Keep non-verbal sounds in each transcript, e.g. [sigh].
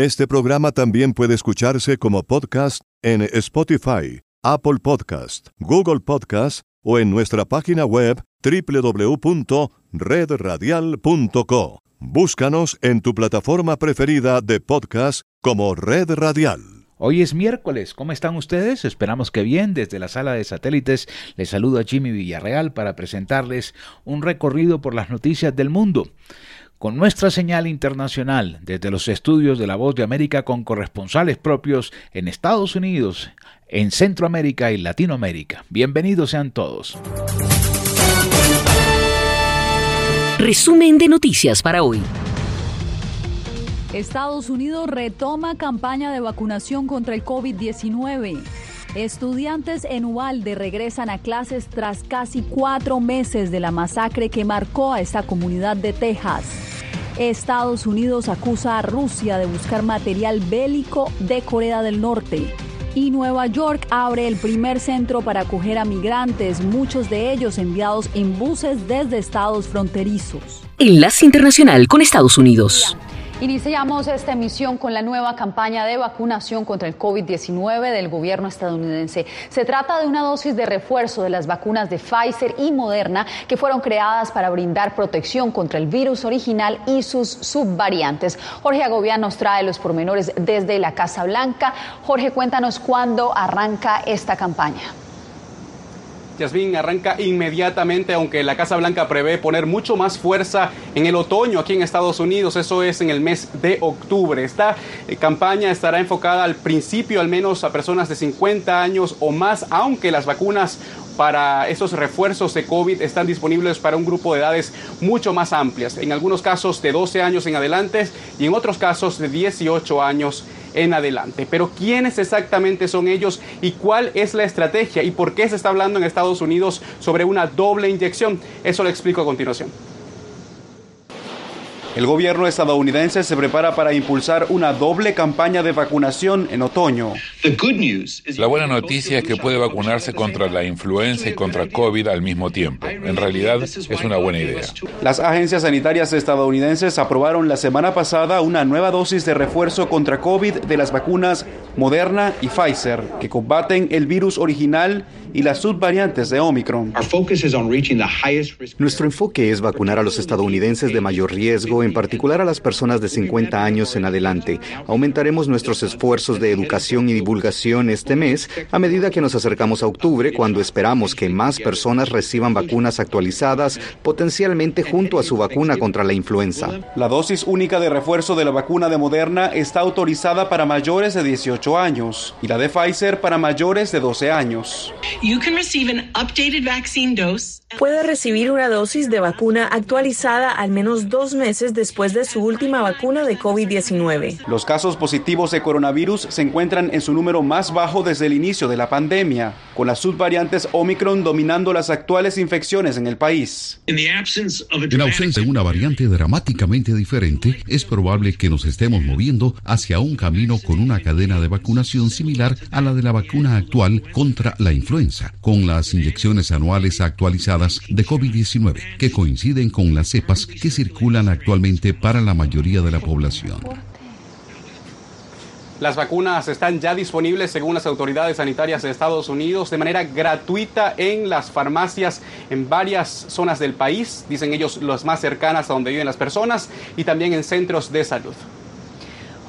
Este programa también puede escucharse como podcast en Spotify, Apple Podcast, Google Podcast o en nuestra página web www.redradial.co. Búscanos en tu plataforma preferida de podcast como Red Radial. Hoy es miércoles, ¿cómo están ustedes? Esperamos que bien. Desde la sala de satélites les saludo a Jimmy Villarreal para presentarles un recorrido por las noticias del mundo. Con nuestra señal internacional desde los estudios de La Voz de América con corresponsales propios en Estados Unidos, en Centroamérica y Latinoamérica. Bienvenidos sean todos. Resumen de noticias para hoy. Estados Unidos retoma campaña de vacunación contra el COVID-19. Estudiantes en Uvalde regresan a clases tras casi cuatro meses de la masacre que marcó a esta comunidad de Texas. Estados Unidos acusa a Rusia de buscar material bélico de Corea del Norte. Y Nueva York abre el primer centro para acoger a migrantes, muchos de ellos enviados en buses desde estados fronterizos. Enlace Internacional con Estados Unidos. Iniciamos esta emisión con la nueva campaña de vacunación contra el COVID-19 del gobierno estadounidense. Se trata de una dosis de refuerzo de las vacunas de Pfizer y Moderna que fueron creadas para brindar protección contra el virus original y sus subvariantes. Jorge Agobián nos trae los pormenores desde la Casa Blanca. Jorge, cuéntanos cuándo arranca esta campaña. Yasmin arranca inmediatamente, aunque la Casa Blanca prevé poner mucho más fuerza en el otoño aquí en Estados Unidos, eso es en el mes de octubre. Esta eh, campaña estará enfocada al principio al menos a personas de 50 años o más, aunque las vacunas para esos refuerzos de COVID están disponibles para un grupo de edades mucho más amplias, en algunos casos de 12 años en adelante y en otros casos de 18 años en adelante. Pero ¿quiénes exactamente son ellos y cuál es la estrategia y por qué se está hablando en Estados Unidos sobre una doble inyección? Eso lo explico a continuación. El gobierno estadounidense se prepara para impulsar una doble campaña de vacunación en otoño. La buena noticia es que puede vacunarse contra la influenza y contra COVID al mismo tiempo. En realidad es una buena idea. Las agencias sanitarias estadounidenses aprobaron la semana pasada una nueva dosis de refuerzo contra COVID de las vacunas Moderna y Pfizer, que combaten el virus original y las subvariantes de Omicron. Nuestro enfoque es vacunar a los estadounidenses de mayor riesgo, en particular a las personas de 50 años en adelante. Aumentaremos nuestros esfuerzos de educación y divulgación este mes a medida que nos acercamos a octubre, cuando esperamos que más personas reciban vacunas actualizadas, potencialmente junto a su vacuna contra la influenza. La dosis única de refuerzo de la vacuna de Moderna está autorizada para mayores de 18 años y la de Pfizer para mayores de 12 años. Puede recibir una dosis de vacuna actualizada al menos dos meses después de su última vacuna de COVID-19. Los casos positivos de coronavirus se encuentran en su número más bajo desde el inicio de la pandemia, con las subvariantes Omicron dominando las actuales infecciones en el país. En ausencia de una variante dramáticamente diferente, es probable que nos estemos moviendo hacia un camino con una cadena de vacunación similar a la de la vacuna actual contra la influenza, con las inyecciones anuales actualizadas de COVID-19, que coinciden con las cepas que circulan actualmente para la mayoría de la población. Las vacunas están ya disponibles, según las autoridades sanitarias de Estados Unidos, de manera gratuita en las farmacias en varias zonas del país, dicen ellos las más cercanas a donde viven las personas, y también en centros de salud.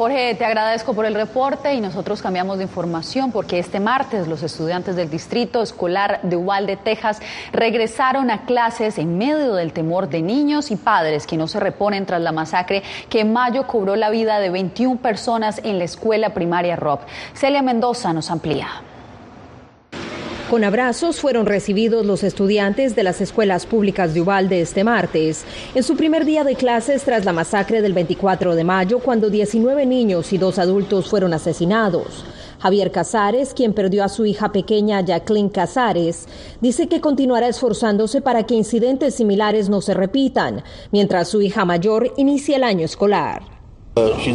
Jorge, te agradezco por el reporte y nosotros cambiamos de información porque este martes los estudiantes del Distrito Escolar de Uvalde, Texas, regresaron a clases en medio del temor de niños y padres que no se reponen tras la masacre que en mayo cobró la vida de 21 personas en la escuela primaria Rob. Celia Mendoza nos amplía. Con abrazos fueron recibidos los estudiantes de las escuelas públicas de Uvalde este martes, en su primer día de clases tras la masacre del 24 de mayo, cuando 19 niños y dos adultos fueron asesinados. Javier Casares, quien perdió a su hija pequeña Jacqueline Casares, dice que continuará esforzándose para que incidentes similares no se repitan, mientras su hija mayor inicia el año escolar.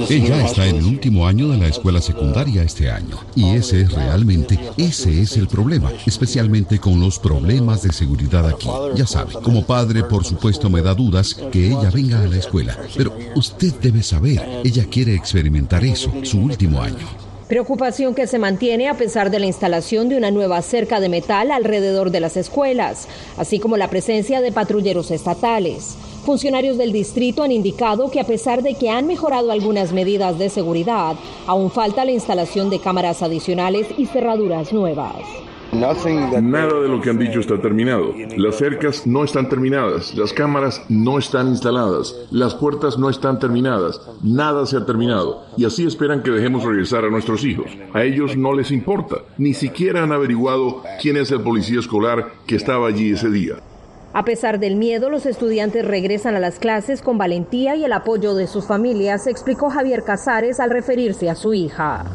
Ella está en el último año de la escuela secundaria este año y ese es realmente, ese es el problema, especialmente con los problemas de seguridad aquí. Ya sabe, como padre por supuesto me da dudas que ella venga a la escuela, pero usted debe saber, ella quiere experimentar eso, su último año. Preocupación que se mantiene a pesar de la instalación de una nueva cerca de metal alrededor de las escuelas, así como la presencia de patrulleros estatales. Funcionarios del distrito han indicado que a pesar de que han mejorado algunas medidas de seguridad, aún falta la instalación de cámaras adicionales y cerraduras nuevas. Nada de lo que han dicho está terminado. Las cercas no están terminadas, las cámaras no están instaladas, las puertas no están terminadas, nada se ha terminado. Y así esperan que dejemos regresar a nuestros hijos. A ellos no les importa, ni siquiera han averiguado quién es el policía escolar que estaba allí ese día. A pesar del miedo, los estudiantes regresan a las clases con valentía y el apoyo de sus familias, explicó Javier Casares al referirse a su hija.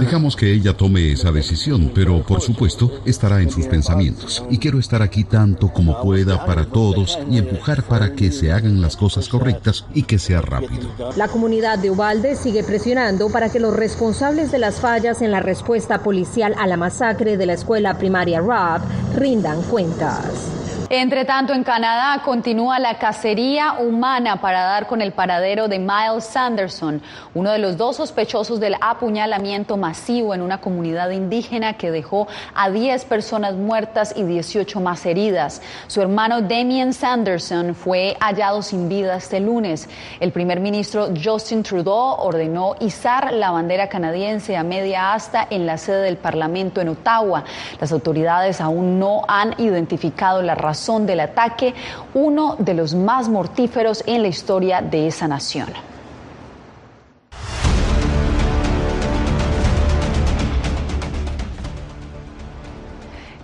Dejamos que ella tome esa decisión, pero por supuesto estará en sus pensamientos. Y quiero estar aquí tanto como pueda para todos y empujar para que se hagan las cosas correctas y que sea rápido. La comunidad de Ubalde sigue presionando para que los responsables de las fallas en la respuesta policial a la masacre de la escuela primaria RAB rindan cuentas. Entre tanto, en Canadá continúa la cacería humana para dar con el paradero de Miles Sanderson, uno de los dos sospechosos del apuñalamiento masivo en una comunidad indígena que dejó a 10 personas muertas y 18 más heridas. Su hermano Damien Sanderson fue hallado sin vida este lunes. El primer ministro Justin Trudeau ordenó izar la bandera canadiense a media asta en la sede del Parlamento en Ottawa. Las autoridades aún no han identificado la razón son del ataque, uno de los más mortíferos en la historia de esa nación.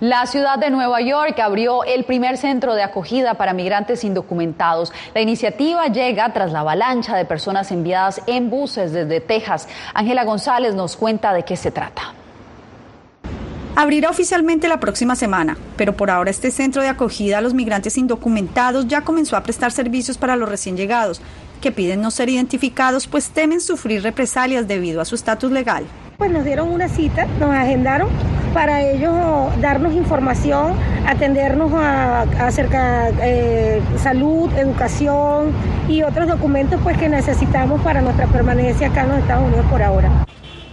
La ciudad de Nueva York abrió el primer centro de acogida para migrantes indocumentados. La iniciativa llega tras la avalancha de personas enviadas en buses desde Texas. Ángela González nos cuenta de qué se trata. Abrirá oficialmente la próxima semana, pero por ahora este centro de acogida a los migrantes indocumentados ya comenzó a prestar servicios para los recién llegados, que piden no ser identificados pues temen sufrir represalias debido a su estatus legal. Pues nos dieron una cita, nos agendaron para ellos darnos información, atendernos a, acerca de eh, salud, educación y otros documentos pues que necesitamos para nuestra permanencia acá en los Estados Unidos por ahora.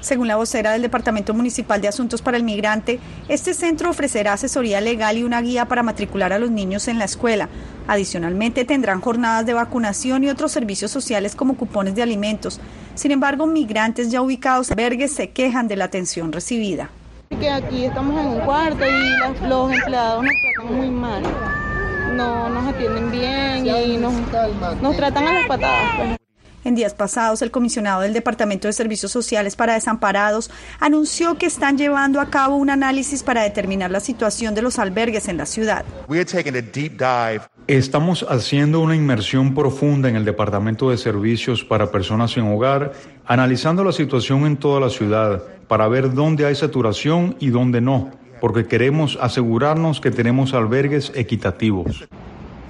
Según la vocera del Departamento Municipal de Asuntos para el Migrante, este centro ofrecerá asesoría legal y una guía para matricular a los niños en la escuela. Adicionalmente, tendrán jornadas de vacunación y otros servicios sociales como cupones de alimentos. Sin embargo, migrantes ya ubicados en albergues se quejan de la atención recibida. Que aquí estamos en un cuarto y los empleados nos tratan muy mal. No nos atienden bien y nos, nos tratan a las patadas. Pues. En días pasados, el comisionado del Departamento de Servicios Sociales para Desamparados anunció que están llevando a cabo un análisis para determinar la situación de los albergues en la ciudad. Estamos haciendo una inmersión profunda en el Departamento de Servicios para Personas sin Hogar, analizando la situación en toda la ciudad para ver dónde hay saturación y dónde no, porque queremos asegurarnos que tenemos albergues equitativos.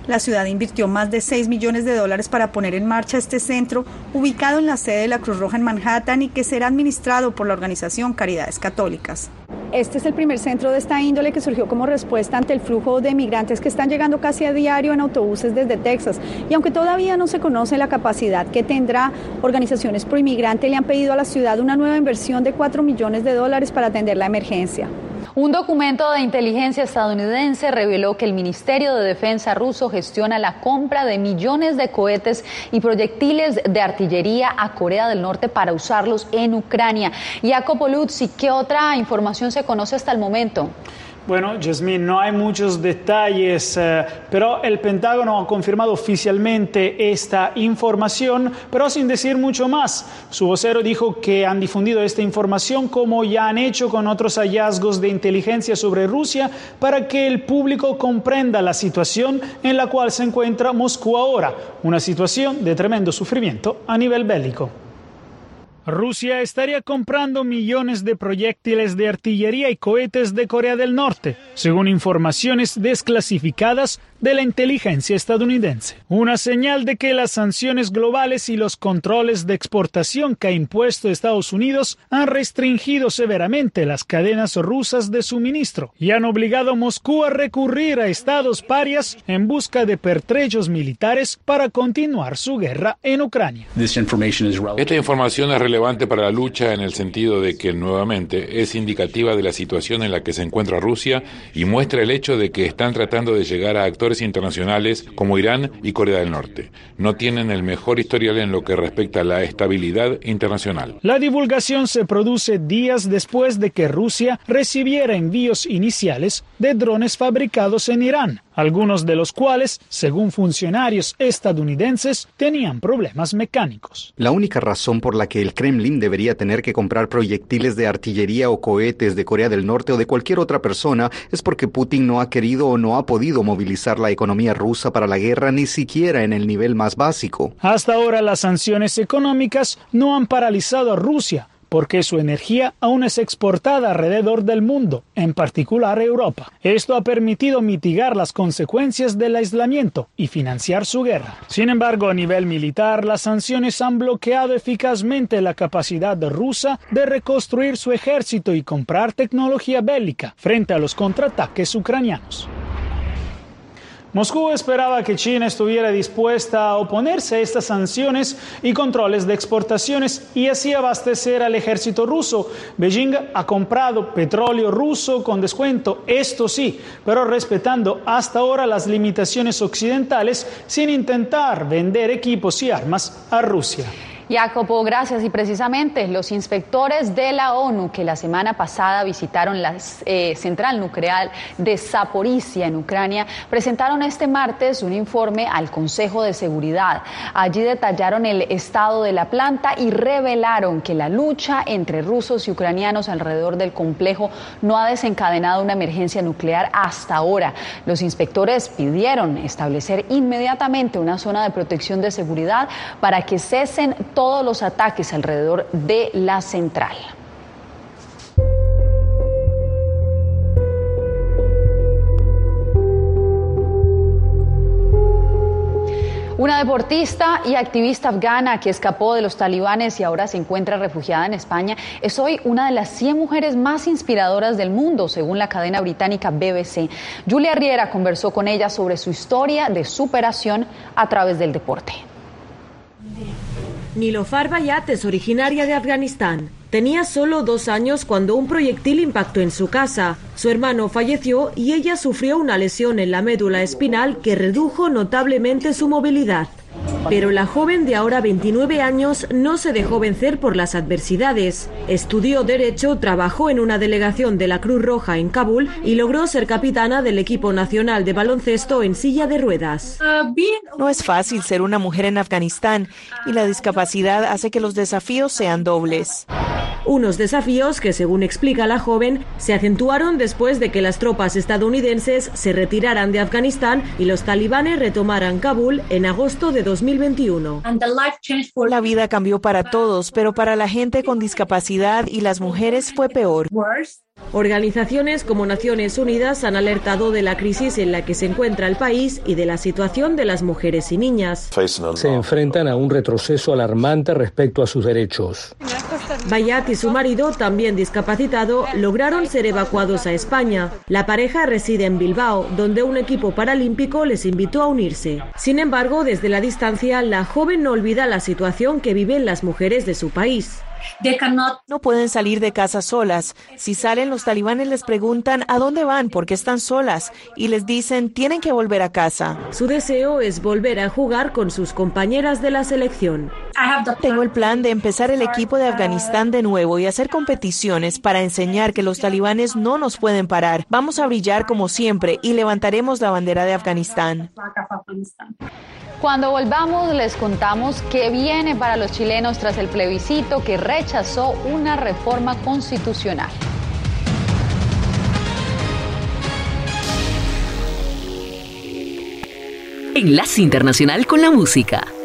La ciudad invirtió más de 6 millones de dólares para poner en marcha este centro, ubicado en la sede de la Cruz Roja en Manhattan y que será administrado por la organización Caridades Católicas. Este es el primer centro de esta índole que surgió como respuesta ante el flujo de migrantes que están llegando casi a diario en autobuses desde Texas. Y aunque todavía no se conoce la capacidad que tendrá, organizaciones pro inmigrante le han pedido a la ciudad una nueva inversión de 4 millones de dólares para atender la emergencia. Un documento de inteligencia estadounidense reveló que el Ministerio de Defensa ruso gestiona la compra de millones de cohetes y proyectiles de artillería a Corea del Norte para usarlos en Ucrania. Jacopo Luzzi, ¿qué otra información se conoce hasta el momento? Bueno, Jasmine, no hay muchos detalles, eh, pero el Pentágono ha confirmado oficialmente esta información, pero sin decir mucho más. Su vocero dijo que han difundido esta información como ya han hecho con otros hallazgos de inteligencia sobre Rusia para que el público comprenda la situación en la cual se encuentra Moscú ahora, una situación de tremendo sufrimiento a nivel bélico. Rusia estaría comprando millones de proyectiles de artillería y cohetes de Corea del Norte, según informaciones desclasificadas de la inteligencia estadounidense. Una señal de que las sanciones globales y los controles de exportación que ha impuesto Estados Unidos han restringido severamente las cadenas rusas de suministro y han obligado a Moscú a recurrir a estados parias en busca de pertrechos militares para continuar su guerra en Ucrania. Esta información es relevante para la lucha en el sentido de que nuevamente es indicativa de la situación en la que se encuentra Rusia y muestra el hecho de que están tratando de llegar a actores internacionales como Irán y Corea del Norte. No tienen el mejor historial en lo que respecta a la estabilidad internacional. La divulgación se produce días después de que Rusia recibiera envíos iniciales de drones fabricados en Irán algunos de los cuales, según funcionarios estadounidenses, tenían problemas mecánicos. La única razón por la que el Kremlin debería tener que comprar proyectiles de artillería o cohetes de Corea del Norte o de cualquier otra persona es porque Putin no ha querido o no ha podido movilizar la economía rusa para la guerra ni siquiera en el nivel más básico. Hasta ahora las sanciones económicas no han paralizado a Rusia porque su energía aún es exportada alrededor del mundo, en particular Europa. Esto ha permitido mitigar las consecuencias del aislamiento y financiar su guerra. Sin embargo, a nivel militar, las sanciones han bloqueado eficazmente la capacidad rusa de reconstruir su ejército y comprar tecnología bélica frente a los contraataques ucranianos. Moscú esperaba que China estuviera dispuesta a oponerse a estas sanciones y controles de exportaciones y así abastecer al ejército ruso. Beijing ha comprado petróleo ruso con descuento, esto sí, pero respetando hasta ahora las limitaciones occidentales sin intentar vender equipos y armas a Rusia. Jacopo, gracias. Y precisamente los inspectores de la ONU que la semana pasada visitaron la eh, central nuclear de Zaporizhia en Ucrania presentaron este martes un informe al Consejo de Seguridad. Allí detallaron el estado de la planta y revelaron que la lucha entre rusos y ucranianos alrededor del complejo no ha desencadenado una emergencia nuclear hasta ahora. Los inspectores pidieron establecer inmediatamente una zona de protección de seguridad para que cesen todos los ataques alrededor de la central. Una deportista y activista afgana que escapó de los talibanes y ahora se encuentra refugiada en España es hoy una de las 100 mujeres más inspiradoras del mundo, según la cadena británica BBC. Julia Riera conversó con ella sobre su historia de superación a través del deporte. Nilofar Bayat es originaria de Afganistán. Tenía solo dos años cuando un proyectil impactó en su casa. Su hermano falleció y ella sufrió una lesión en la médula espinal que redujo notablemente su movilidad. Pero la joven de ahora 29 años no se dejó vencer por las adversidades. Estudió Derecho, trabajó en una delegación de la Cruz Roja en Kabul y logró ser capitana del equipo nacional de baloncesto en silla de ruedas. No es fácil ser una mujer en Afganistán y la discapacidad hace que los desafíos sean dobles. Unos desafíos que, según explica la joven, se acentuaron después de que las tropas estadounidenses se retiraran de Afganistán y los talibanes retomaran Kabul en agosto de 2021. La vida cambió para todos, pero para la gente con discapacidad y las mujeres fue peor. Organizaciones como Naciones Unidas han alertado de la crisis en la que se encuentra el país y de la situación de las mujeres y niñas. Se enfrentan a un retroceso alarmante respecto a sus derechos. Bayat y su marido, también discapacitado, lograron ser evacuados a España. La pareja reside en Bilbao, donde un equipo paralímpico les invitó a unirse. Sin embargo, desde la distancia, la joven no olvida la situación que viven las mujeres de su país. No pueden salir de casa solas. Si salen, los talibanes les preguntan a dónde van porque están solas y les dicen tienen que volver a casa. Su deseo es volver a jugar con sus compañeras de la selección. Tengo el plan de empezar el equipo de Afganistán de nuevo y hacer competiciones para enseñar que los talibanes no nos pueden parar. Vamos a brillar como siempre y levantaremos la bandera de Afganistán. Cuando volvamos les contamos qué viene para los chilenos tras el plebiscito que rechazó una reforma constitucional. Enlace Internacional con la Música.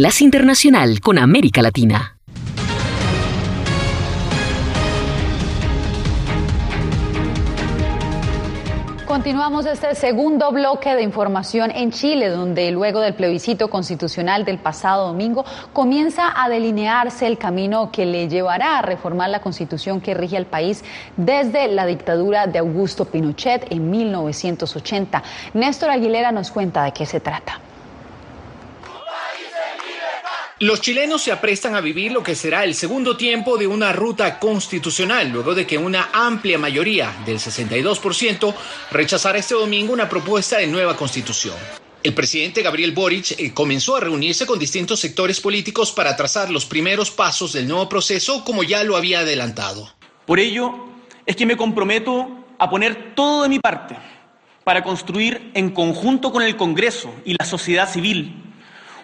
Enlace Internacional con América Latina. Continuamos este segundo bloque de información en Chile, donde luego del plebiscito constitucional del pasado domingo comienza a delinearse el camino que le llevará a reformar la constitución que rige al país desde la dictadura de Augusto Pinochet en 1980. Néstor Aguilera nos cuenta de qué se trata. Los chilenos se aprestan a vivir lo que será el segundo tiempo de una ruta constitucional, luego de que una amplia mayoría del 62% rechazara este domingo una propuesta de nueva constitución. El presidente Gabriel Boric eh, comenzó a reunirse con distintos sectores políticos para trazar los primeros pasos del nuevo proceso, como ya lo había adelantado. Por ello, es que me comprometo a poner todo de mi parte para construir en conjunto con el Congreso y la sociedad civil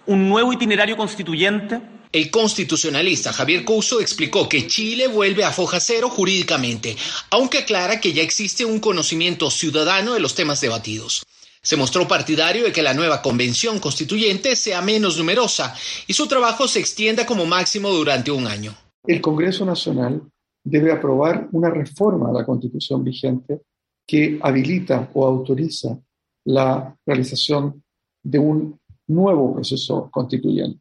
un nuevo itinerario constituyente? El constitucionalista Javier Couso explicó que Chile vuelve a foja cero jurídicamente, aunque aclara que ya existe un conocimiento ciudadano de los temas debatidos. Se mostró partidario de que la nueva convención constituyente sea menos numerosa y su trabajo se extienda como máximo durante un año. El Congreso Nacional debe aprobar una reforma a la constitución vigente que habilita o autoriza la realización de un nuevo proceso constituyente.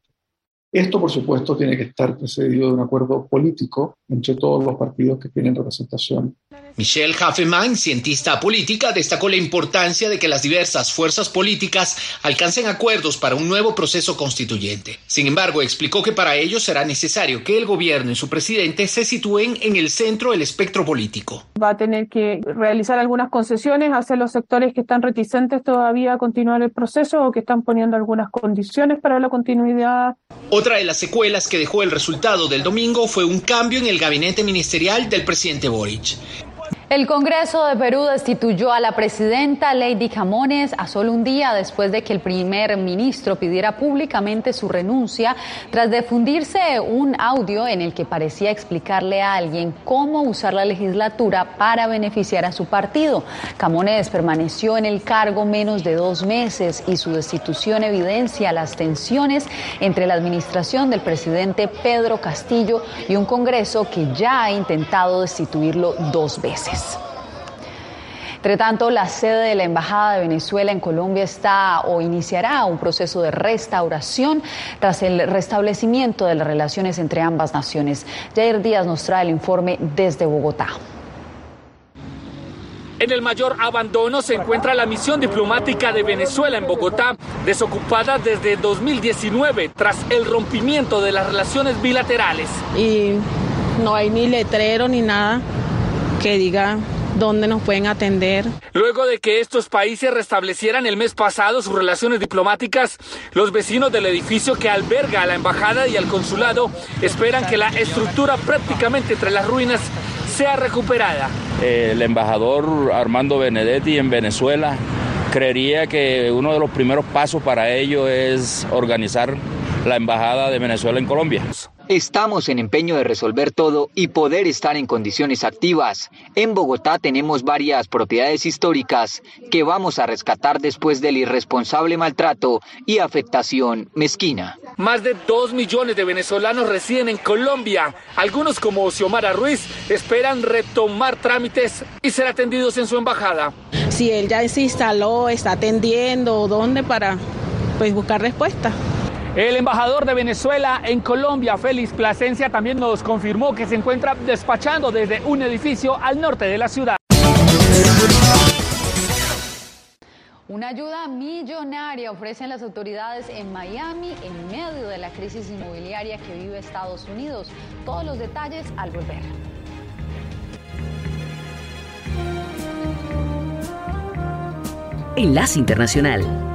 Esto, por supuesto, tiene que estar precedido de un acuerdo político entre todos los partidos que tienen representación Michelle Haffeman, cientista política, destacó la importancia de que las diversas fuerzas políticas alcancen acuerdos para un nuevo proceso constituyente. Sin embargo, explicó que para ello será necesario que el gobierno y su presidente se sitúen en el centro del espectro político. Va a tener que realizar algunas concesiones hacia los sectores que están reticentes todavía a continuar el proceso o que están poniendo algunas condiciones para la continuidad. Otra de las secuelas que dejó el resultado del domingo fue un cambio en el gabinete ministerial del presidente Boric. El Congreso de Perú destituyó a la presidenta Lady Jamones a solo un día después de que el primer ministro pidiera públicamente su renuncia tras difundirse un audio en el que parecía explicarle a alguien cómo usar la legislatura para beneficiar a su partido. Camones permaneció en el cargo menos de dos meses y su destitución evidencia las tensiones entre la administración del presidente Pedro Castillo y un Congreso que ya ha intentado destituirlo dos veces. Entre tanto, la sede de la Embajada de Venezuela en Colombia está o iniciará un proceso de restauración tras el restablecimiento de las relaciones entre ambas naciones. Jair Díaz nos trae el informe desde Bogotá. En el mayor abandono se encuentra la misión diplomática de Venezuela en Bogotá, desocupada desde 2019 tras el rompimiento de las relaciones bilaterales. Y no hay ni letrero ni nada que diga dónde nos pueden atender. Luego de que estos países restablecieran el mes pasado sus relaciones diplomáticas, los vecinos del edificio que alberga a la embajada y al consulado esperan que la estructura prácticamente entre las ruinas sea recuperada. El embajador Armando Benedetti en Venezuela creería que uno de los primeros pasos para ello es organizar la embajada de Venezuela en Colombia. Estamos en empeño de resolver todo y poder estar en condiciones activas. En Bogotá tenemos varias propiedades históricas que vamos a rescatar después del irresponsable maltrato y afectación mezquina. Más de dos millones de venezolanos residen en Colombia. Algunos como Xiomara Ruiz esperan retomar trámites y ser atendidos en su embajada. Si él ya se instaló, está atendiendo, ¿dónde para pues, buscar respuesta? El embajador de Venezuela en Colombia, Félix Plasencia, también nos confirmó que se encuentra despachando desde un edificio al norte de la ciudad. Una ayuda millonaria ofrecen las autoridades en Miami en medio de la crisis inmobiliaria que vive Estados Unidos. Todos los detalles al volver. Enlace Internacional.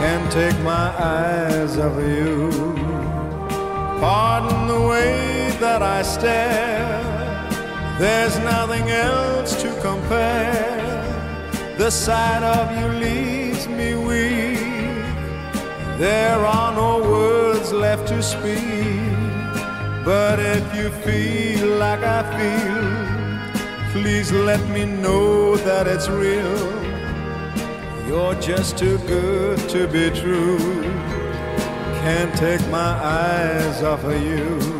Can't take my eyes off of you. Pardon the way that I stare. There's nothing else to compare. The sight of you leaves me weak. There are no words left to speak. But if you feel like I feel, please let me know that it's real. You're just too good to be true. Can't take my eyes off of you.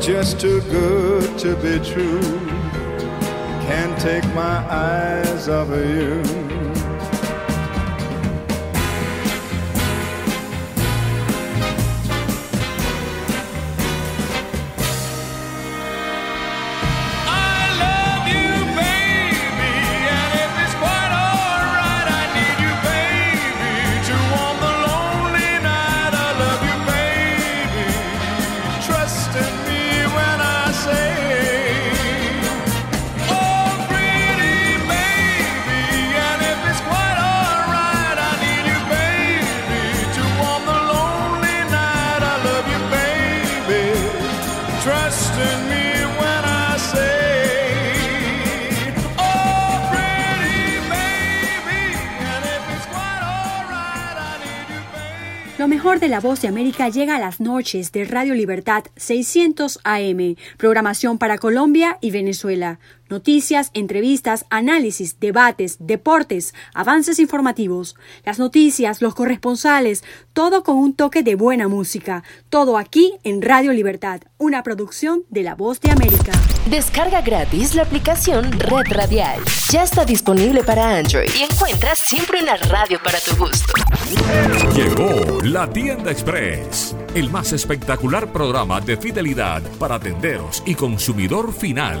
Just too good to be true. Can't take my eyes off of you. Lo mejor de La Voz de América llega a las noches de Radio Libertad 600 AM, programación para Colombia y Venezuela. Noticias, entrevistas, análisis, debates, deportes, avances informativos, las noticias, los corresponsales, todo con un toque de buena música. Todo aquí en Radio Libertad, una producción de La Voz de América. Descarga gratis la aplicación Red Radial. Ya está disponible para Android y encuentras siempre una radio para tu gusto. Llegó la Tienda Express, el más espectacular programa de fidelidad para tenderos y consumidor final.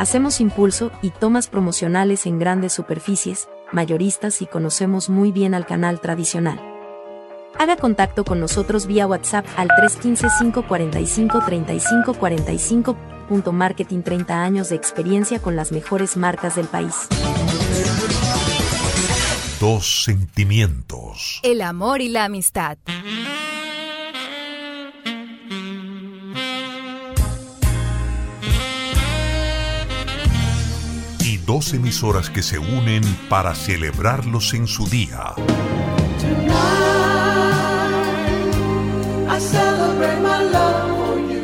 hacemos impulso y tomas promocionales en grandes superficies, mayoristas y conocemos muy bien al canal tradicional. Haga contacto con nosotros vía WhatsApp al 315-545-3545. Punto Marketing 30 años de experiencia con las mejores marcas del país. Dos sentimientos. El amor y la amistad. Dos emisoras que se unen para celebrarlos en su día.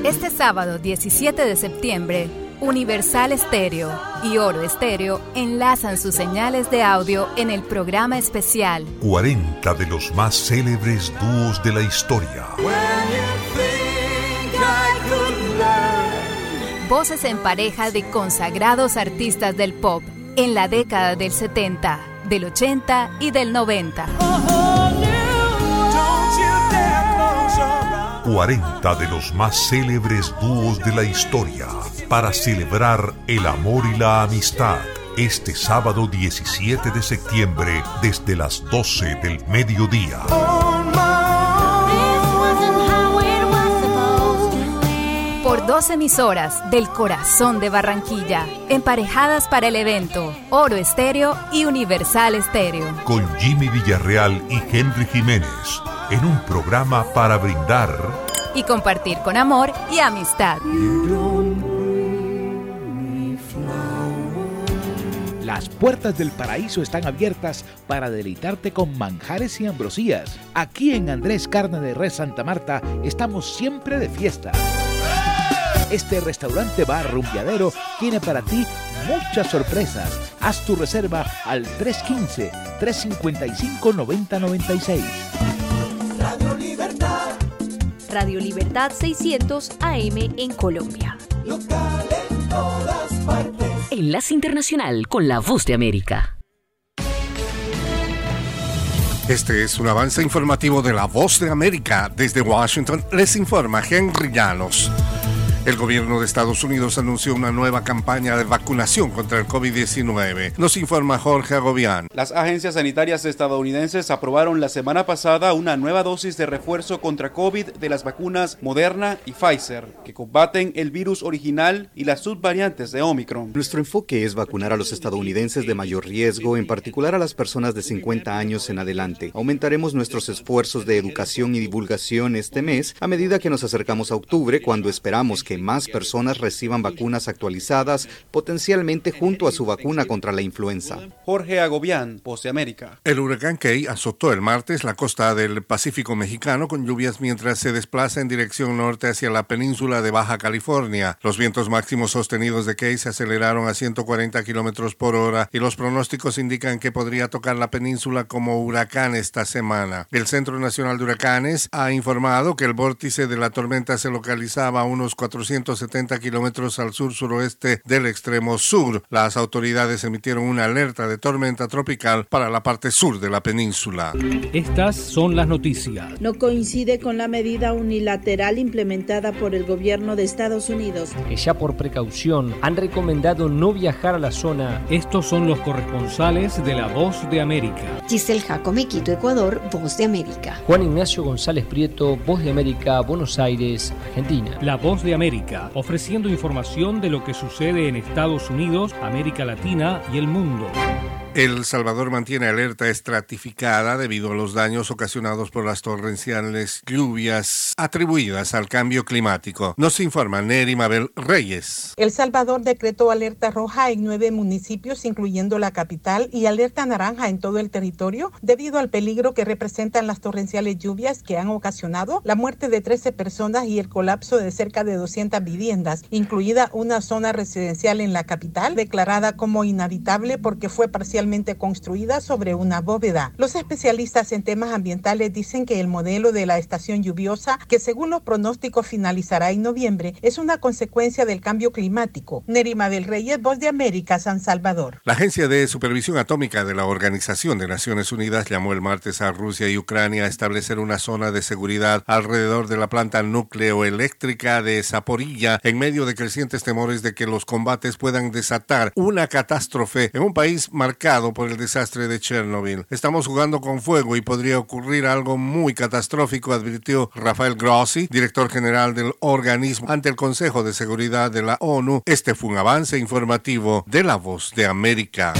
Este sábado 17 de septiembre, Universal Estéreo y Oro Estéreo enlazan sus señales de audio en el programa especial 40 de los más célebres dúos de la historia. Voces en pareja de consagrados artistas del pop en la década del 70, del 80 y del 90. 40 de los más célebres dúos de la historia para celebrar el amor y la amistad este sábado 17 de septiembre desde las 12 del mediodía. Por dos emisoras del corazón de Barranquilla, emparejadas para el evento, Oro Estéreo y Universal Estéreo. Con Jimmy Villarreal y Henry Jiménez, en un programa para brindar y compartir con amor y amistad. Las puertas del paraíso están abiertas para deleitarte con manjares y ambrosías. Aquí en Andrés Carne de Res Santa Marta estamos siempre de fiesta. Este restaurante bar rumbiadero tiene para ti muchas sorpresas. Haz tu reserva al 315-355-9096. Radio Libertad. Radio Libertad 600 AM en Colombia. Local en todas partes. Enlace Internacional con la Voz de América. Este es un avance informativo de la Voz de América. Desde Washington les informa Henry Llanos. El gobierno de Estados Unidos anunció una nueva campaña de vacunación contra el COVID-19. Nos informa Jorge Agobián. Las agencias sanitarias estadounidenses aprobaron la semana pasada una nueva dosis de refuerzo contra COVID de las vacunas Moderna y Pfizer, que combaten el virus original y las subvariantes de Omicron. Nuestro enfoque es vacunar a los estadounidenses de mayor riesgo, en particular a las personas de 50 años en adelante. Aumentaremos nuestros esfuerzos de educación y divulgación este mes a medida que nos acercamos a octubre, cuando esperamos que más personas reciban vacunas actualizadas, potencialmente junto a su vacuna contra la influenza. Jorge Agobián, de América. El huracán Key azotó el martes la costa del Pacífico mexicano con lluvias mientras se desplaza en dirección norte hacia la península de Baja California. Los vientos máximos sostenidos de Key se aceleraron a 140 kilómetros por hora y los pronósticos indican que podría tocar la península como huracán esta semana. El Centro Nacional de Huracanes ha informado que el vórtice de la tormenta se localizaba a unos 470 kilómetros al sur-suroeste del extremo sur. Las autoridades emitieron una alerta de tormenta tropical para la parte sur de la península. Estas son las noticias. No coincide con la medida unilateral implementada por el gobierno de Estados Unidos. Que ya por precaución han recomendado no viajar a la zona. Estos son los corresponsales de La Voz de América. Giselle Jacome, Quito, Ecuador, Voz de América. Juan Ignacio González Prieto, Voz de América, Buenos Aires, Argentina. La Voz de América, ofreciendo información de lo que sucede en Estados Unidos, América Latina y el mundo. El Salvador mantiene alerta estratificada debido a los daños ocasionados por las torrenciales lluvias atribuidas al cambio climático. Nos informa Neri Mabel Reyes. El Salvador decretó alerta roja en nueve municipios, incluyendo la capital, y alerta naranja en todo el territorio debido al peligro que representan las torrenciales lluvias que han ocasionado la muerte de 13 personas y el colapso de cerca de 200 viviendas, incluida una zona residencial en la capital declarada como inhabitable porque fue parcialmente construida sobre una bóveda. Los especialistas en temas ambientales dicen que el modelo de la estación lluviosa, que según los pronósticos finalizará en noviembre, es una consecuencia del cambio climático. Nerima del Reyes, Voz de América, San Salvador. La Agencia de Supervisión Atómica de la Organización de Naciones Unidas llamó el martes a Rusia y Ucrania a establecer una zona de seguridad alrededor de la planta nucleoeléctrica de Zaporilla en medio de crecientes temores de que los combates puedan desatar una catástrofe en un país marcado por el desastre de Chernobyl. Estamos jugando con fuego y podría ocurrir algo muy catastrófico, advirtió Rafael Grossi, director general del organismo, ante el Consejo de Seguridad de la ONU. Este fue un avance informativo de La Voz de América.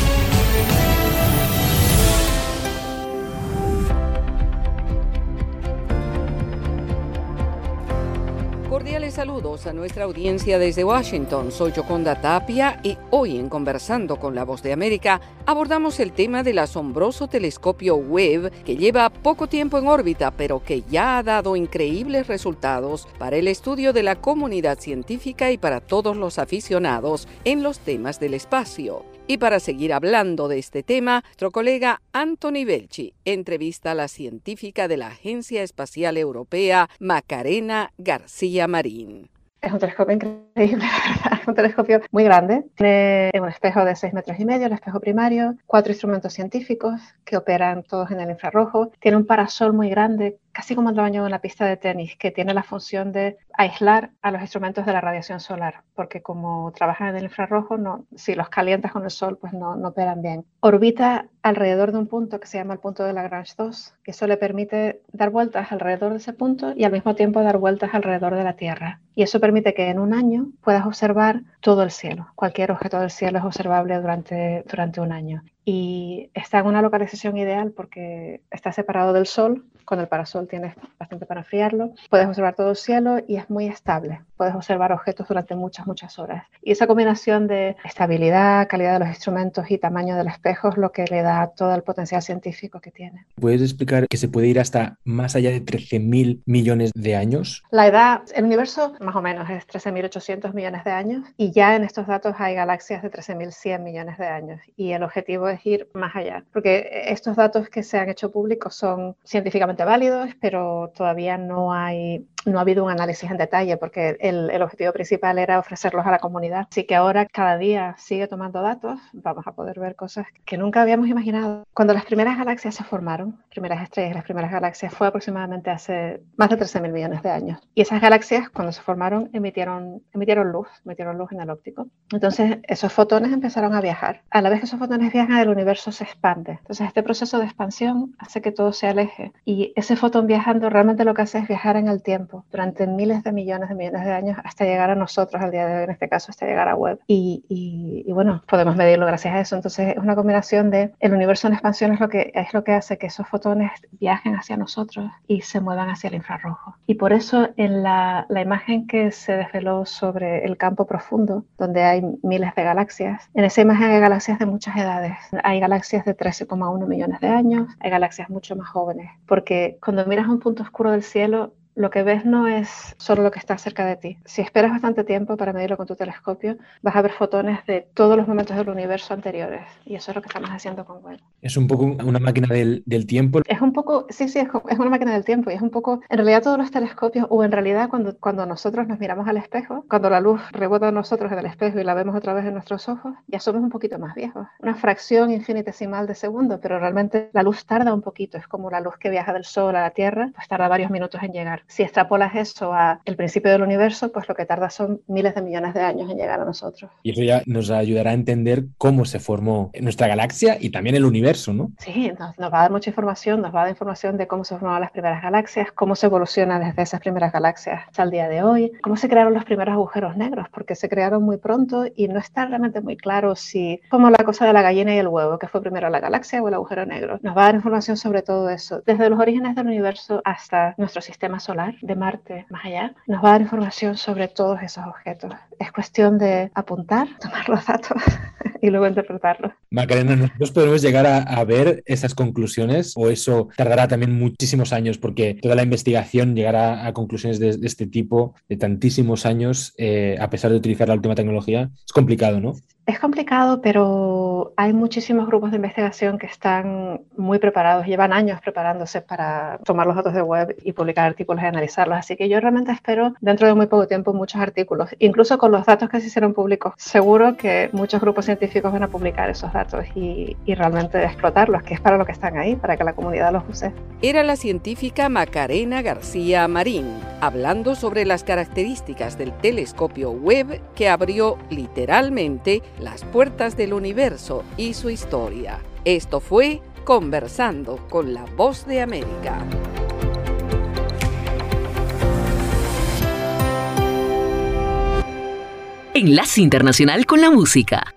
Saludos a nuestra audiencia desde Washington. Soy Yoconda Tapia y hoy en Conversando con la Voz de América abordamos el tema del asombroso telescopio Webb que lleva poco tiempo en órbita pero que ya ha dado increíbles resultados para el estudio de la comunidad científica y para todos los aficionados en los temas del espacio. Y para seguir hablando de este tema, nuestro colega Anthony Belchi entrevista a la científica de la Agencia Espacial Europea, Macarena García Marín. Es un telescopio increíble, [laughs] Es un telescopio muy grande. Tiene un espejo de 6 metros y medio, el espejo primario, cuatro instrumentos científicos que operan todos en el infrarrojo. Tiene un parasol muy grande casi como el tamaño de una pista de tenis, que tiene la función de aislar a los instrumentos de la radiación solar, porque como trabajan en el infrarrojo, no, si los calientas con el sol, pues no, no operan bien. Orbita alrededor de un punto que se llama el punto de Lagrange 2, que eso le permite dar vueltas alrededor de ese punto y al mismo tiempo dar vueltas alrededor de la Tierra. Y eso permite que en un año puedas observar todo el cielo. Cualquier objeto del cielo es observable durante, durante un año. Y está en una localización ideal porque está separado del Sol, con el parasol tienes bastante para enfriarlo. Puedes observar todo el cielo y es muy estable. Puedes observar objetos durante muchas, muchas horas. Y esa combinación de estabilidad, calidad de los instrumentos y tamaño del espejo es lo que le da todo el potencial científico que tiene. ¿Puedes explicar que se puede ir hasta más allá de 13.000 millones de años? La edad, el universo más o menos es 13.800 millones de años y ya en estos datos hay galaxias de 13.100 millones de años y el objetivo es ir más allá, porque estos datos que se han hecho públicos son científicamente válidos, pero todavía no hay no ha habido un análisis en detalle porque el, el, objetivo principal era ofrecerlos a la comunidad. Así que ahora cada día sigue tomando datos, vamos a poder ver cosas que nunca habíamos imaginado. Cuando las primeras galaxias se formaron, primeras estrellas, las primeras galaxias, fue aproximadamente hace más de 13 mil millones de años. Y esas galaxias, cuando se formaron, emitieron, emitieron luz, emitieron luz en el óptico. Entonces, esos fotones empezaron a viajar. A la vez que esos fotones viajan, el universo se expande. Entonces, este proceso de expansión hace que todo se aleje. Y ese fotón viajando realmente lo que hace es viajar en el tiempo durante miles de millones de millones de años hasta llegar a nosotros al día de hoy, en este caso hasta llegar a web. Y, y, bueno, podemos medirlo gracias a eso. Entonces es una combinación de el universo en expansión es lo que, es lo que hace que esos fotones viajen hacia nosotros y se muevan hacia el infrarrojo. Y por eso en la, la imagen que se desveló sobre el campo profundo, donde hay miles de galaxias, en esa imagen hay galaxias de muchas edades. Hay galaxias de 13,1 millones de años, hay galaxias mucho más jóvenes, porque cuando miras un punto oscuro del cielo, lo que ves no es solo lo que está cerca de ti. Si esperas bastante tiempo para medirlo con tu telescopio, vas a ver fotones de todos los momentos del universo anteriores. Y eso es lo que estamos haciendo con Webb. Es un poco una máquina del, del tiempo. Es un poco, sí, sí, es, es, una máquina del tiempo. Y es un poco, en realidad todos los telescopios, o en realidad cuando, cuando nosotros nos miramos al espejo, cuando la luz rebota en nosotros en el espejo y la vemos otra vez en nuestros ojos, ya somos un poquito más viejos. Una fracción infinitesimal de segundo, pero realmente la luz tarda un poquito. Es como la luz que viaja del Sol a la Tierra, pues tarda varios minutos en llegar. Si extrapolas eso al principio del universo, pues lo que tarda son miles de millones de años en llegar a nosotros. Y eso ya nos ayudará a entender cómo se formó nuestra galaxia y también el universo, ¿no? Sí, nos, nos va a dar mucha información, nos va a dar información de cómo se formaron las primeras galaxias, cómo se evoluciona desde esas primeras galaxias hasta el día de hoy, cómo se crearon los primeros agujeros negros, porque se crearon muy pronto y no está realmente muy claro si, como la cosa de la gallina y el huevo, que fue primero la galaxia o el agujero negro. Nos va a dar información sobre todo eso, desde los orígenes del universo hasta nuestro sistema solar, de Marte más allá, nos va a dar información sobre todos esos objetos. Es cuestión de apuntar, tomar los datos [laughs] y luego interpretarlos. Macarena, ¿nosotros podemos llegar a, a, ver esas conclusiones o eso tardará también muchísimos años? Porque toda la investigación llegará a conclusiones de, de este tipo de tantísimos años, eh, a pesar de utilizar la última tecnología, es complicado, ¿no? Es complicado, pero hay muchísimos grupos de investigación que están muy preparados, llevan años preparándose para tomar los datos de web y publicar artículos y analizarlos. Así que yo realmente espero dentro de muy poco tiempo muchos artículos, incluso con los datos que se hicieron públicos. Seguro que muchos grupos científicos van a publicar esos datos y, realmente explotarlos, que es para lo que están ahí, para que la comunidad los use. Era la científica Macarena García Marín, hablando sobre las características del telescopio Webb que abrió literalmente las puertas del universo y su historia. Esto fue Conversando con la Voz de América. Enlace Internacional con la Música.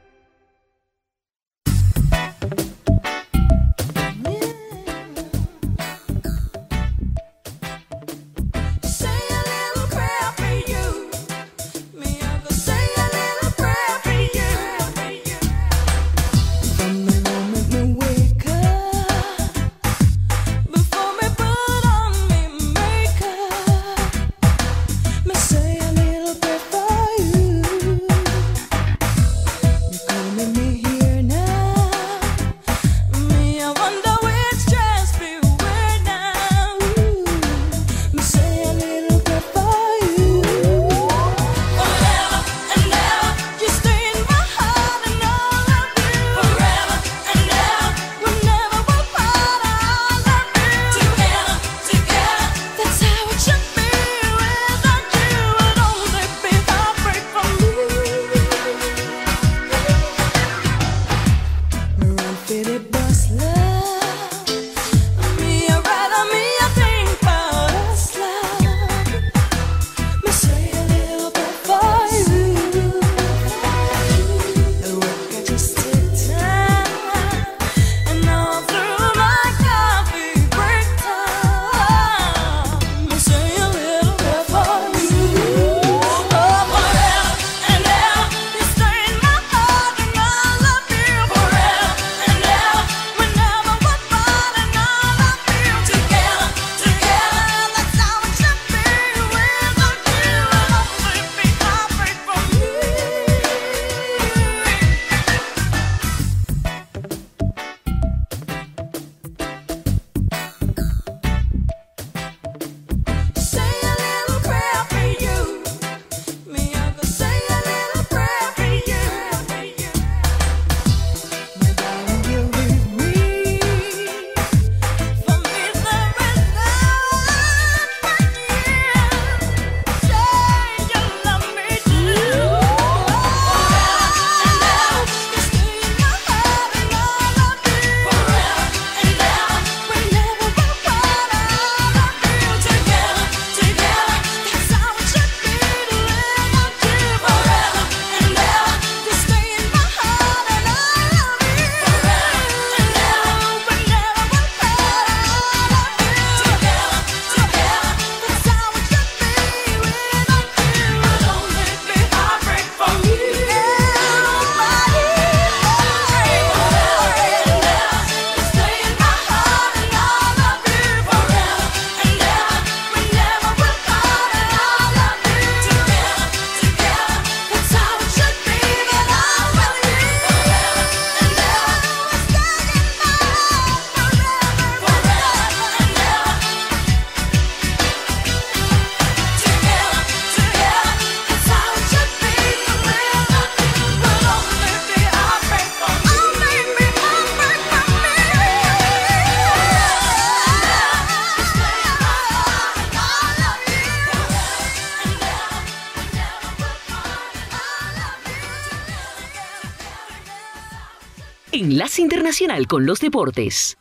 Enlace Internacional con los Deportes.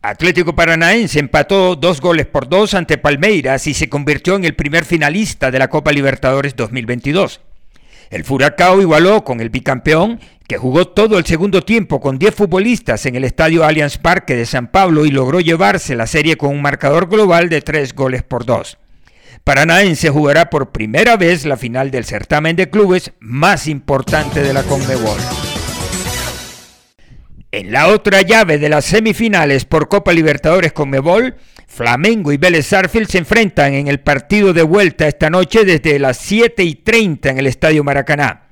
Atlético Paranaense empató dos goles por dos ante Palmeiras y se convirtió en el primer finalista de la Copa Libertadores 2022. El Furacao igualó con el bicampeón, que jugó todo el segundo tiempo con 10 futbolistas en el estadio Allianz Parque de San Pablo y logró llevarse la serie con un marcador global de tres goles por dos. Paranaense jugará por primera vez la final del certamen de clubes más importante de la Conmebol. En la otra llave de las semifinales por Copa Libertadores Conmebol, Flamengo y Vélez Sarfield se enfrentan en el partido de vuelta esta noche desde las 7 y 30 en el Estadio Maracaná.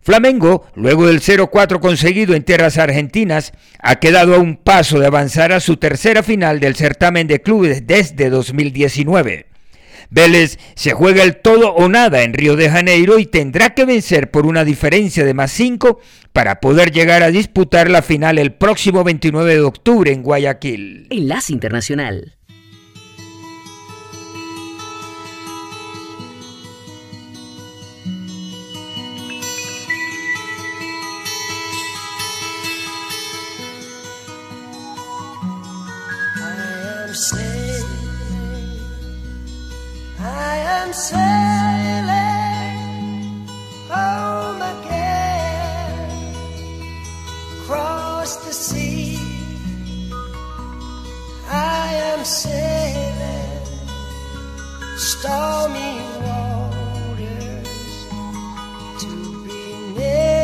Flamengo, luego del 0-4 conseguido en tierras argentinas, ha quedado a un paso de avanzar a su tercera final del certamen de clubes desde 2019. Vélez se juega el todo o nada en Río de Janeiro y tendrá que vencer por una diferencia de más 5 para poder llegar a disputar la final el próximo 29 de octubre en Guayaquil. Enlace Internacional. I am sailing home again across the sea. I am sailing stormy waters to be near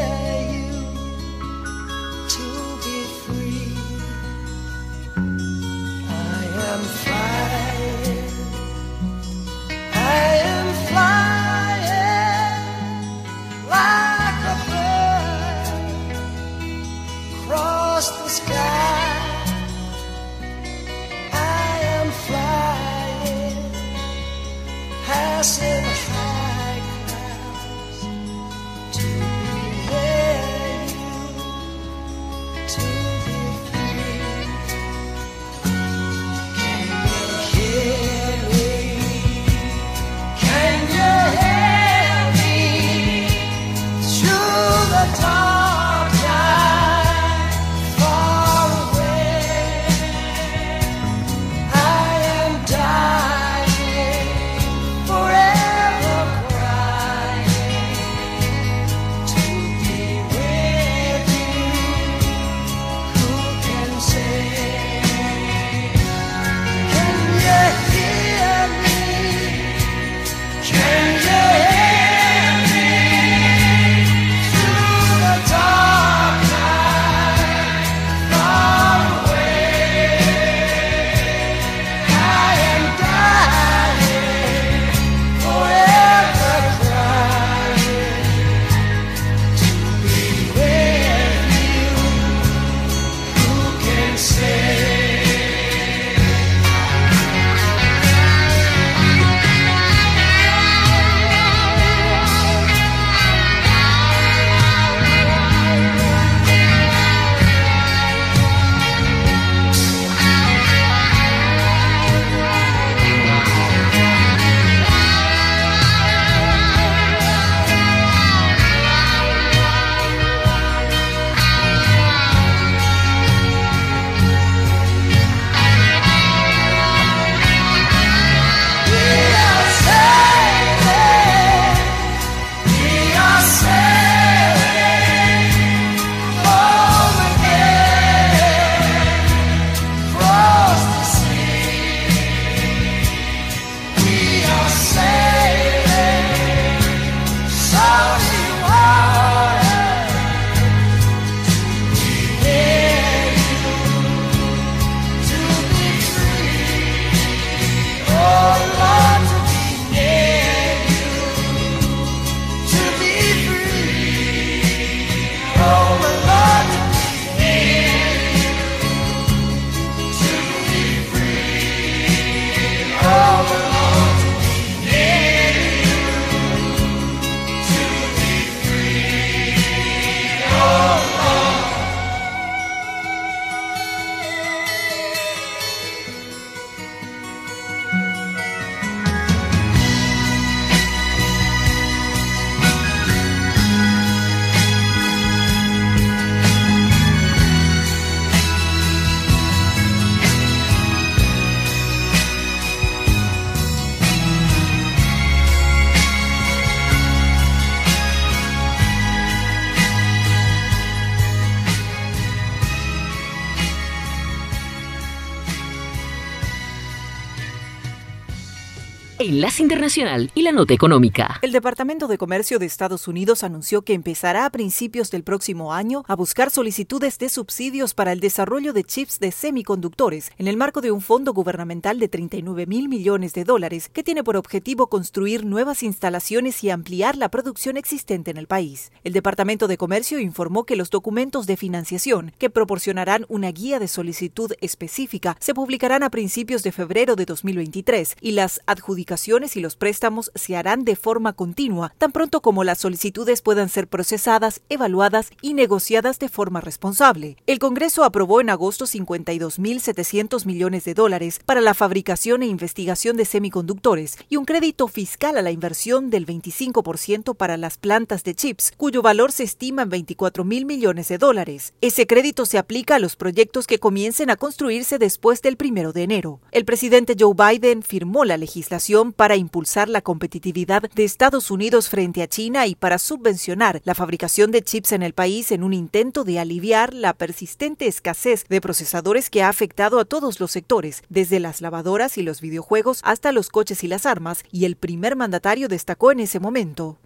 Internacional y la Nota Económica. El Departamento de Comercio de Estados Unidos anunció que empezará a principios del próximo año a buscar solicitudes de subsidios para el desarrollo de chips de semiconductores en el marco de un fondo gubernamental de 39 mil millones de dólares que tiene por objetivo construir nuevas instalaciones y ampliar la producción existente en el país. El Departamento de Comercio informó que los documentos de financiación que proporcionarán una guía de solicitud específica se publicarán a principios de febrero de 2023 y las adjudicaciones y los préstamos se harán de forma continua, tan pronto como las solicitudes puedan ser procesadas, evaluadas y negociadas de forma responsable. El Congreso aprobó en agosto 52.700 millones de dólares para la fabricación e investigación de semiconductores y un crédito fiscal a la inversión del 25% para las plantas de chips, cuyo valor se estima en 24 mil millones de dólares. Ese crédito se aplica a los proyectos que comiencen a construirse después del primero de enero. El presidente Joe Biden firmó la legislación para impulsar la competitividad de Estados Unidos frente a China y para subvencionar la fabricación de chips en el país en un intento de aliviar la persistente escasez de procesadores que ha afectado a todos los sectores, desde las lavadoras y los videojuegos hasta los coches y las armas, y el primer mandatario destacó en ese momento.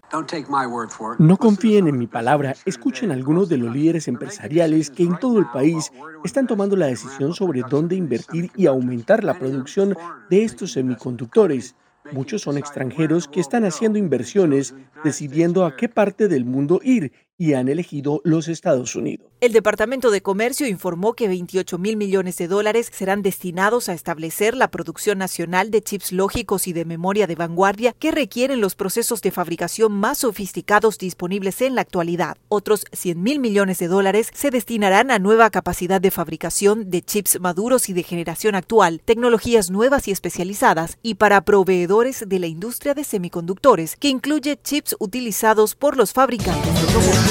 No confíen en mi palabra, escuchen a algunos de los líderes empresariales que en todo el país están tomando la decisión sobre dónde invertir y aumentar la producción de estos semiconductores. Muchos son extranjeros que están haciendo inversiones, decidiendo a qué parte del mundo ir y han elegido los Estados Unidos. El Departamento de Comercio informó que 28 mil millones de dólares serán destinados a establecer la producción nacional de chips lógicos y de memoria de vanguardia que requieren los procesos de fabricación más sofisticados disponibles en la actualidad. Otros 100 mil millones de dólares se destinarán a nueva capacidad de fabricación de chips maduros y de generación actual, tecnologías nuevas y especializadas, y para proveedores de la industria de semiconductores, que incluye chips utilizados por los fabricantes de robots.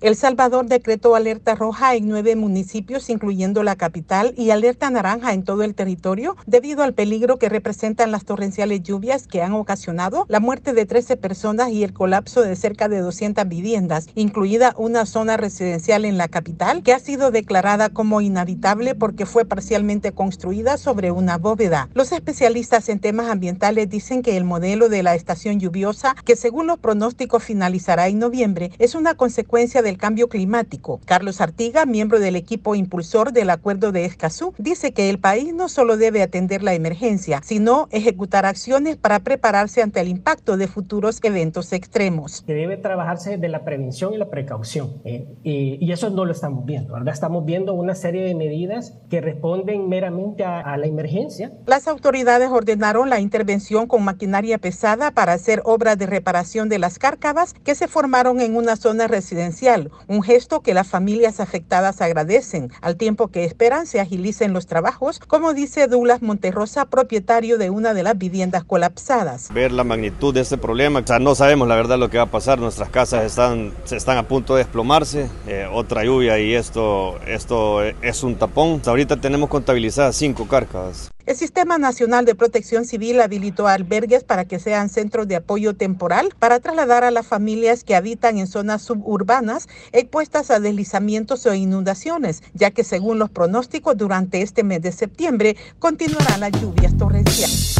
El Salvador decretó alerta roja en nueve municipios, incluyendo la capital, y alerta naranja en todo el territorio debido al peligro que representan las torrenciales lluvias que han ocasionado la muerte de 13 personas y el colapso de cerca de 200 viviendas, incluida una zona residencial en la capital que ha sido declarada como inhabitable porque fue parcialmente construida sobre una bóveda. Los especialistas en temas ambientales dicen que el modelo de la estación lluviosa, que según los pronósticos finalizará en noviembre, es una consecuencia de del cambio climático. Carlos Artiga, miembro del equipo impulsor del Acuerdo de Escazú, dice que el país no solo debe atender la emergencia, sino ejecutar acciones para prepararse ante el impacto de futuros eventos extremos. Que debe trabajarse de la prevención y la precaución. ¿eh? Y, y, eso no lo estamos viendo, ¿verdad? Estamos viendo una serie de medidas que responden meramente a, a la emergencia. Las autoridades ordenaron la intervención con maquinaria pesada para hacer obras de reparación de las cárcavas que se formaron en una zona residencial un gesto que las familias afectadas agradecen, al tiempo que esperan se agilicen los trabajos, como dice Douglas Monterrosa, propietario de una de las viviendas colapsadas. Ver la magnitud de este problema, no sabemos la verdad lo que va a pasar, nuestras casas están, están a punto de desplomarse, eh, otra lluvia y esto, esto es un tapón. Ahorita tenemos contabilizadas cinco cárcavas. El Sistema Nacional de Protección Civil habilitó albergues para que sean centros de apoyo temporal para trasladar a las familias que habitan en zonas suburbanas expuestas a deslizamientos o inundaciones, ya que según los pronósticos durante este mes de septiembre continuarán las lluvias torrenciales.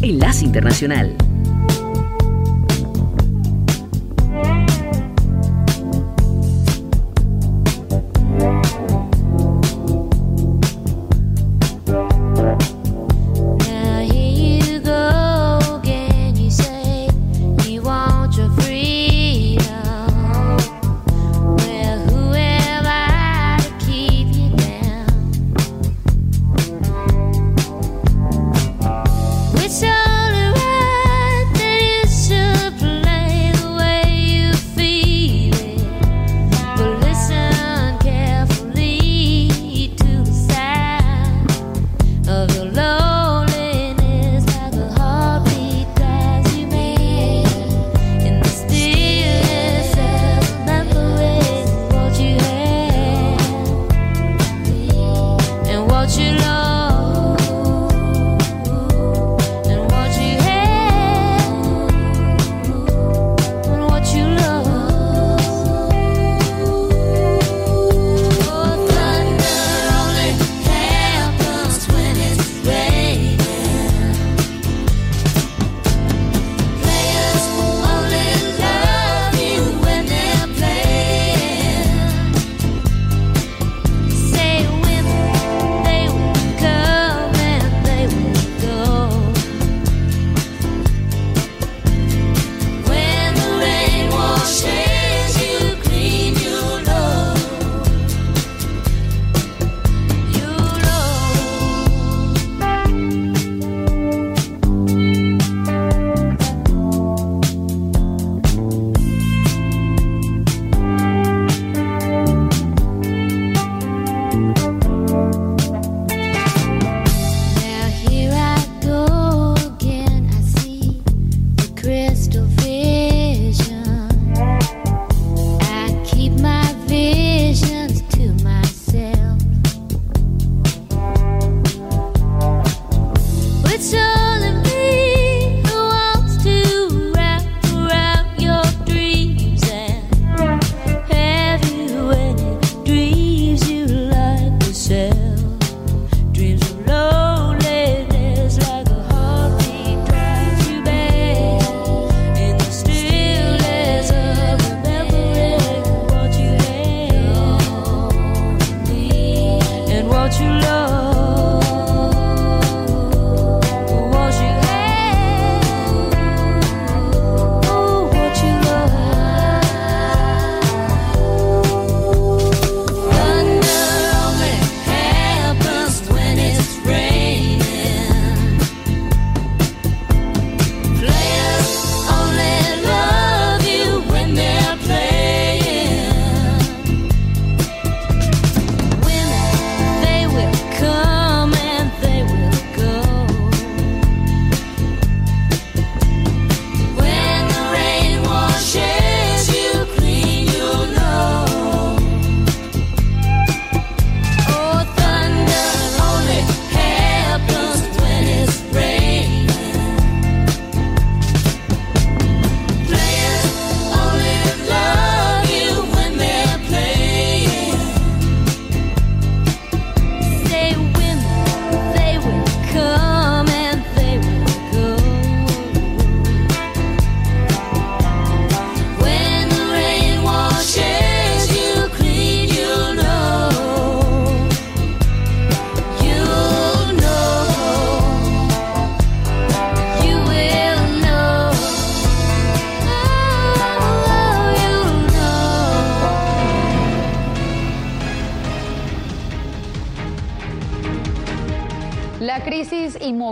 Enlace Internacional. feel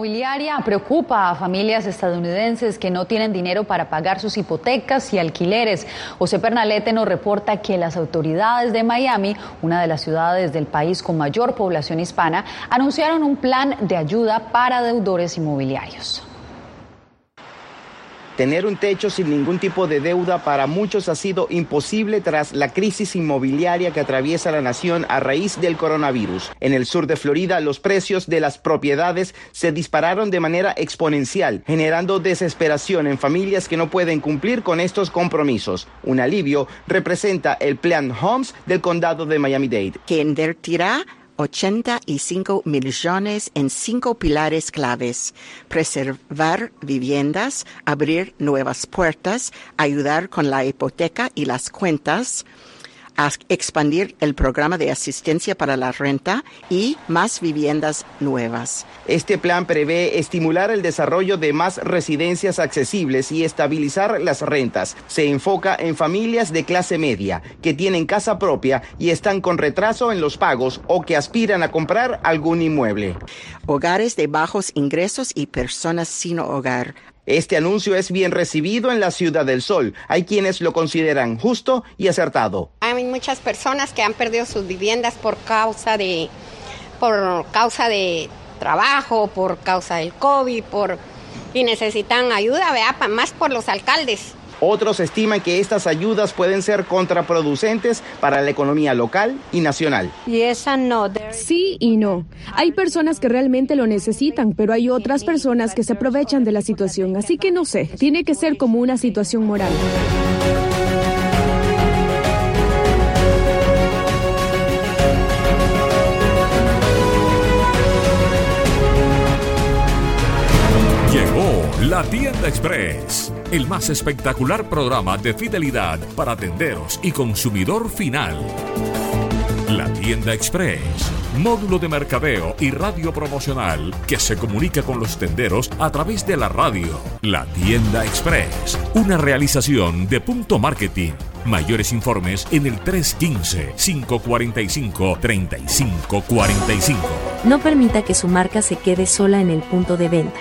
inmobiliaria preocupa a familias estadounidenses que no tienen dinero para pagar sus hipotecas y alquileres. José Pernalete nos reporta que las autoridades de Miami, una de las ciudades del país con mayor población hispana, anunciaron un plan de ayuda para deudores inmobiliarios. Tener un techo sin ningún tipo de deuda para muchos ha sido imposible tras la crisis inmobiliaria que atraviesa la nación a raíz del coronavirus. En el sur de Florida, los precios de las propiedades se dispararon de manera exponencial, generando desesperación en familias que no pueden cumplir con estos compromisos. Un alivio representa el Plan Homes del condado de Miami-Dade. Que 85 millones en cinco pilares claves. Preservar viviendas, abrir nuevas puertas, ayudar con la hipoteca y las cuentas, a expandir el programa de asistencia para la renta y más viviendas nuevas. Este plan prevé estimular el desarrollo de más residencias accesibles y estabilizar las rentas. Se enfoca en familias de clase media que tienen casa propia y están con retraso en los pagos o que aspiran a comprar algún inmueble. Hogares de bajos ingresos y personas sin hogar este anuncio es bien recibido en la Ciudad del Sol. Hay quienes lo consideran justo y acertado. Hay muchas personas que han perdido sus viviendas por causa de, por causa de trabajo, por causa del COVID, por, y necesitan ayuda, ¿verdad? más por los alcaldes. Otros estiman que estas ayudas pueden ser contraproducentes para la economía local y nacional. Sí y no. Hay personas que realmente lo necesitan, pero hay otras personas que se aprovechan de la situación. Así que no sé, tiene que ser como una situación moral. Llegó la tienda express el más espectacular programa de fidelidad para tenderos y consumidor final. La Tienda Express, módulo de mercadeo y radio promocional que se comunica con los tenderos a través de la radio. La Tienda Express, una realización de Punto Marketing. Mayores informes en el 315-545-3545. No permita que su marca se quede sola en el punto de venta.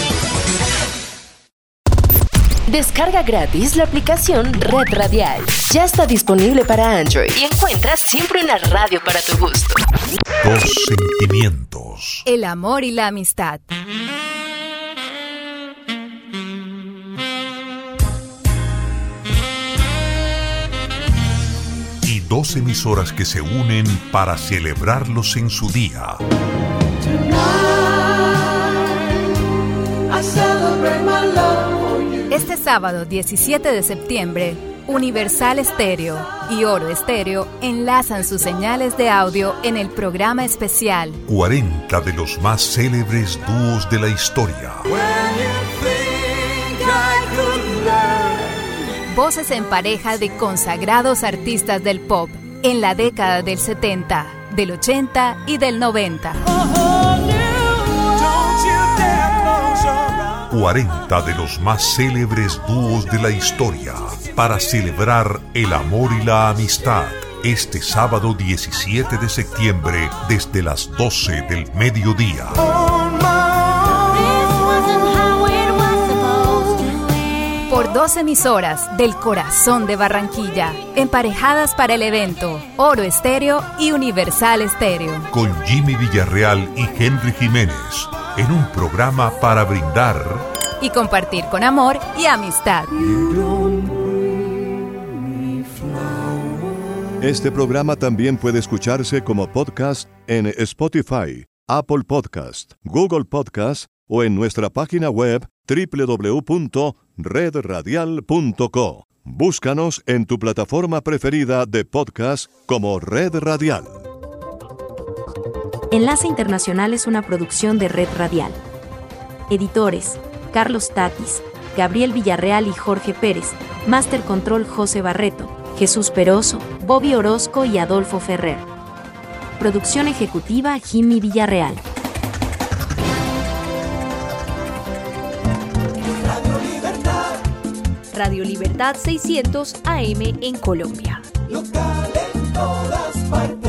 Descarga gratis la aplicación Red Radial. Ya está disponible para Android y encuentras siempre una radio para tu gusto. Dos sentimientos. El amor y la amistad. Y dos emisoras que se unen para celebrarlos en su día. Este sábado 17 de septiembre, Universal Estéreo y Oro Estéreo enlazan sus señales de audio en el programa especial 40 de los más célebres dúos de la historia. Voces en pareja de consagrados artistas del pop en la década del 70, del 80 y del 90. 40 de los más célebres dúos de la historia para celebrar el amor y la amistad este sábado 17 de septiembre desde las 12 del mediodía. Por dos emisoras del corazón de Barranquilla, emparejadas para el evento Oro Estéreo y Universal Estéreo. Con Jimmy Villarreal y Henry Jiménez en un programa para brindar y compartir con amor y amistad. Este programa también puede escucharse como podcast en Spotify, Apple Podcast, Google Podcast o en nuestra página web www.redradial.co. Búscanos en tu plataforma preferida de podcast como Red Radial. Enlace Internacional es una producción de Red Radial. Editores: Carlos Tatis, Gabriel Villarreal y Jorge Pérez, Master Control José Barreto, Jesús Peroso, Bobby Orozco y Adolfo Ferrer. Producción ejecutiva Jimmy Villarreal. Radio Libertad. Radio Libertad 600 AM en Colombia. Local en todo